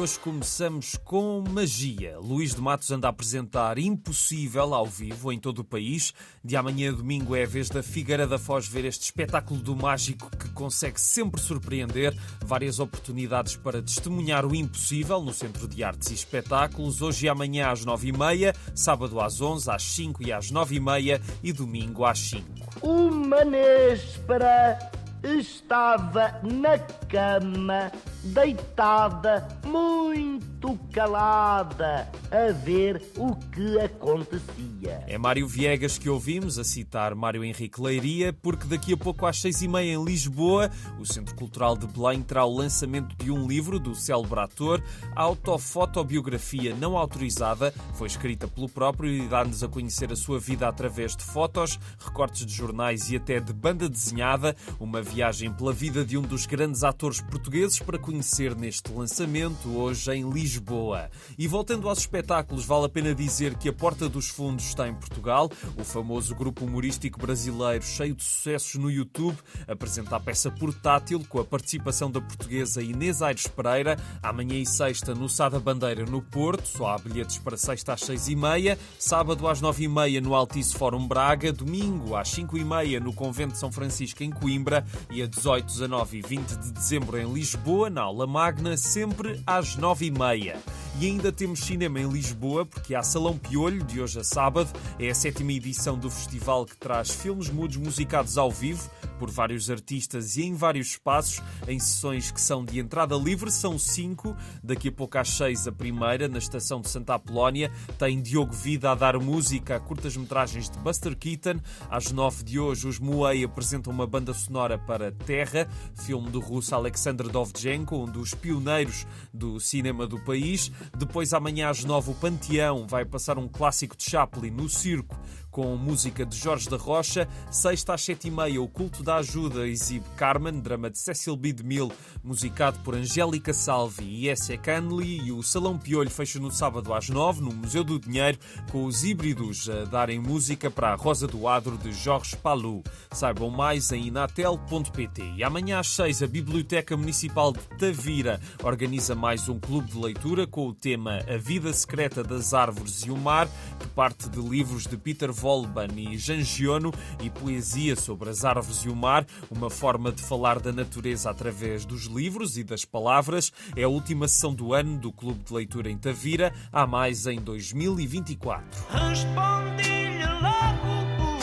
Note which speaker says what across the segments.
Speaker 1: hoje começamos com magia. Luís de Matos anda a apresentar Impossível ao vivo em todo o país. De amanhã a domingo é a vez da Figueira da Foz ver este espetáculo do mágico que consegue sempre surpreender. Várias oportunidades para testemunhar o impossível no Centro de Artes e Espetáculos. Hoje e amanhã às nove e meia, sábado às onze, às cinco e às nove e meia e domingo às cinco.
Speaker 2: Uma néspera estava na cama, deitada, muito calada, a ver o que acontecia.
Speaker 1: É Mário Viegas que ouvimos a citar Mário Henrique Leiria, porque daqui a pouco às seis e meia em Lisboa, o Centro Cultural de Belém terá o lançamento de um livro do célebre ator, a autofotobiografia não autorizada, foi escrita pelo próprio e dá-nos a conhecer a sua vida através de fotos, recortes de jornais e até de banda desenhada, uma viagem pela vida de um dos grandes atores portugueses para conhecer neste lançamento hoje em Lisboa. E voltando aos espetáculos, vale a pena dizer que a Porta dos Fundos está em Portugal, o famoso grupo humorístico brasileiro cheio de sucessos no YouTube, apresenta a peça portátil com a participação da portuguesa Inês Aires Pereira, amanhã e sexta no Sá da Bandeira no Porto, só há bilhetes para sexta às seis e meia, sábado às nove e meia no Altice Fórum Braga, domingo às cinco e meia no Convento de São Francisco em Coimbra. E a 18, 19 e 20 de dezembro em Lisboa, na Aula Magna, sempre às 9h30. E ainda temos cinema em Lisboa, porque há Salão Piolho, de hoje a sábado. É a sétima edição do festival que traz filmes mudos musicados ao vivo por vários artistas e em vários espaços, em sessões que são de entrada livre, são cinco. Daqui a pouco às seis, a primeira, na estação de Santa Apolónia, tem Diogo Vida a dar música a curtas-metragens de Buster Keaton. Às nove de hoje, os Moei apresentam uma banda sonora para Terra, filme do russo Alexander Dovzhenko, um dos pioneiros do cinema do país. Depois, amanhã às nove, o Panteão vai passar um clássico de Chaplin no circo com música de Jorge da Rocha. Sexta às sete e meia, o Culto da Ajuda exibe Carmen, drama de Cecil B. DeMille, musicado por Angélica Salvi e S.E. Canley. E o Salão Piolho fecha no sábado às nove, no Museu do Dinheiro, com os híbridos a darem música para a Rosa do Adro de Jorge Palu. Saibam mais em inatel.pt. E amanhã às seis, a Biblioteca Municipal de Tavira organiza mais um clube de leitura com o tema A Vida Secreta das Árvores e o Mar, que parte de livros de Peter Volban e Gangiono e poesia sobre as árvores e o mar, uma forma de falar da natureza através dos livros e das palavras. É a última sessão do ano do Clube de Leitura em Tavira, há mais em 2024.
Speaker 3: Respondi-lhe logo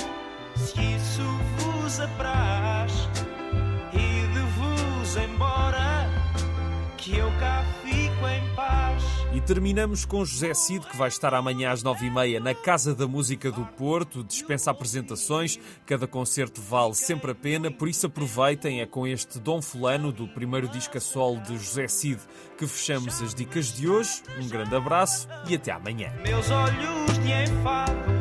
Speaker 3: se isso vos apraz e de vos embora
Speaker 1: terminamos com José Cid, que vai estar amanhã às nove e meia na Casa da Música do Porto. Dispensa apresentações, cada concerto vale sempre a pena, por isso aproveitem. É com este Dom Fulano, do primeiro disco a solo de José Cid, que fechamos as dicas de hoje. Um grande abraço e até amanhã.
Speaker 3: Meus olhos de enfado